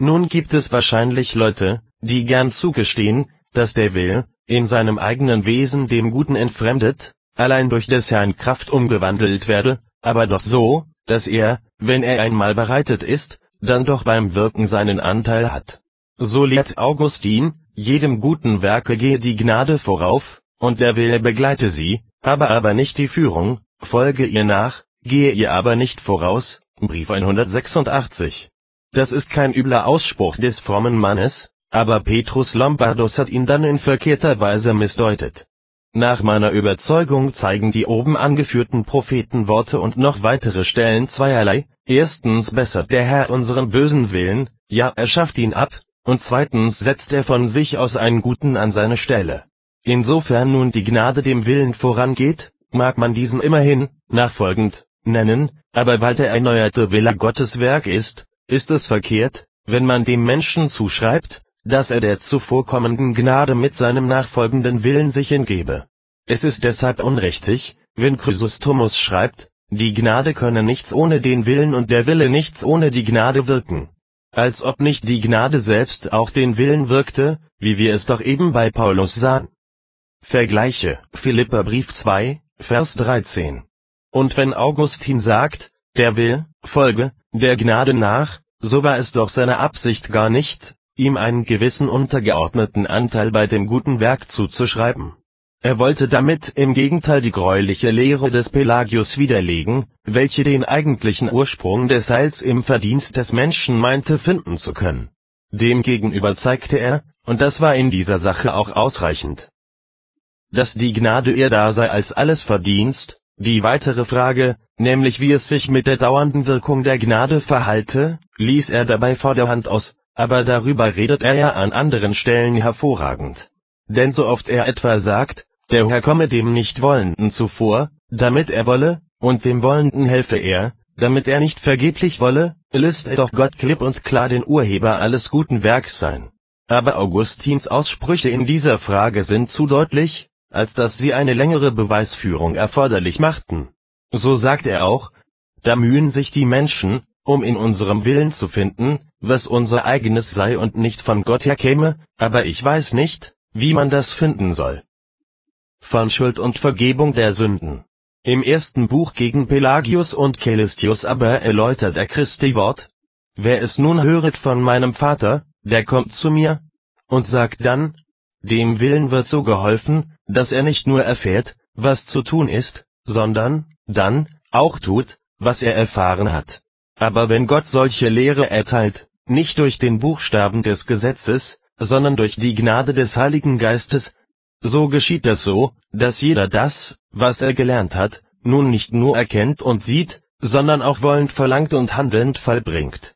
Nun gibt es wahrscheinlich Leute, die gern zugestehen, dass der Wille, in seinem eigenen Wesen dem Guten entfremdet, allein durch des Herrn Kraft umgewandelt werde, aber doch so, dass er, wenn er einmal bereitet ist, dann doch beim Wirken seinen Anteil hat. So lehrt Augustin, jedem guten Werke gehe die Gnade vorauf, und der Wille begleite sie, habe aber nicht die Führung, folge ihr nach, gehe ihr aber nicht voraus. Brief 186. Das ist kein übler Ausspruch des frommen Mannes, aber Petrus Lombardus hat ihn dann in verkehrter Weise missdeutet. Nach meiner Überzeugung zeigen die oben angeführten Prophetenworte und noch weitere Stellen zweierlei, erstens bessert der Herr unseren bösen Willen, ja er schafft ihn ab, und zweitens setzt er von sich aus einen guten an seine Stelle. Insofern nun die Gnade dem Willen vorangeht, mag man diesen immerhin, nachfolgend, nennen, aber weil der erneuerte Wille Gottes Werk ist, ist es verkehrt, wenn man dem Menschen zuschreibt, dass er der zuvorkommenden Gnade mit seinem nachfolgenden Willen sich hingebe. Es ist deshalb unrichtig, wenn Chrysostomus schreibt, die Gnade könne nichts ohne den Willen und der Wille nichts ohne die Gnade wirken. Als ob nicht die Gnade selbst auch den Willen wirkte, wie wir es doch eben bei Paulus sahen. Vergleiche, Philipperbrief 2, Vers 13. Und wenn Augustin sagt, der will, folge, der Gnade nach, so war es doch seine Absicht gar nicht, ihm einen gewissen untergeordneten Anteil bei dem guten Werk zuzuschreiben. Er wollte damit im Gegenteil die greuliche Lehre des Pelagius widerlegen, welche den eigentlichen Ursprung des Heils im Verdienst des Menschen meinte finden zu können. Demgegenüber zeigte er, und das war in dieser Sache auch ausreichend, dass die Gnade eher da sei als alles Verdienst, die weitere Frage, nämlich wie es sich mit der dauernden Wirkung der Gnade verhalte, ließ er dabei vorderhand aus, aber darüber redet er ja an anderen Stellen hervorragend. Denn so oft er etwa sagt, der Herr komme dem Nichtwollenden zuvor, damit er wolle, und dem Wollenden helfe er, damit er nicht vergeblich wolle, lässt er doch Gott klipp und klar den Urheber alles guten Werks sein. Aber Augustins Aussprüche in dieser Frage sind zu deutlich, als dass sie eine längere Beweisführung erforderlich machten. So sagt er auch, da mühen sich die Menschen, um in unserem Willen zu finden, was unser eigenes sei und nicht von Gott herkäme, aber ich weiß nicht, wie man das finden soll. Von Schuld und Vergebung der Sünden. Im ersten Buch gegen Pelagius und Celistius aber erläutert er Christi Wort, wer es nun höret von meinem Vater, der kommt zu mir, und sagt dann, dem Willen wird so geholfen, dass er nicht nur erfährt, was zu tun ist, sondern, dann, auch tut, was er erfahren hat. Aber wenn Gott solche Lehre erteilt, nicht durch den Buchstaben des Gesetzes, sondern durch die Gnade des Heiligen Geistes, so geschieht das so, dass jeder das, was er gelernt hat, nun nicht nur erkennt und sieht, sondern auch wollend verlangt und handelnd vollbringt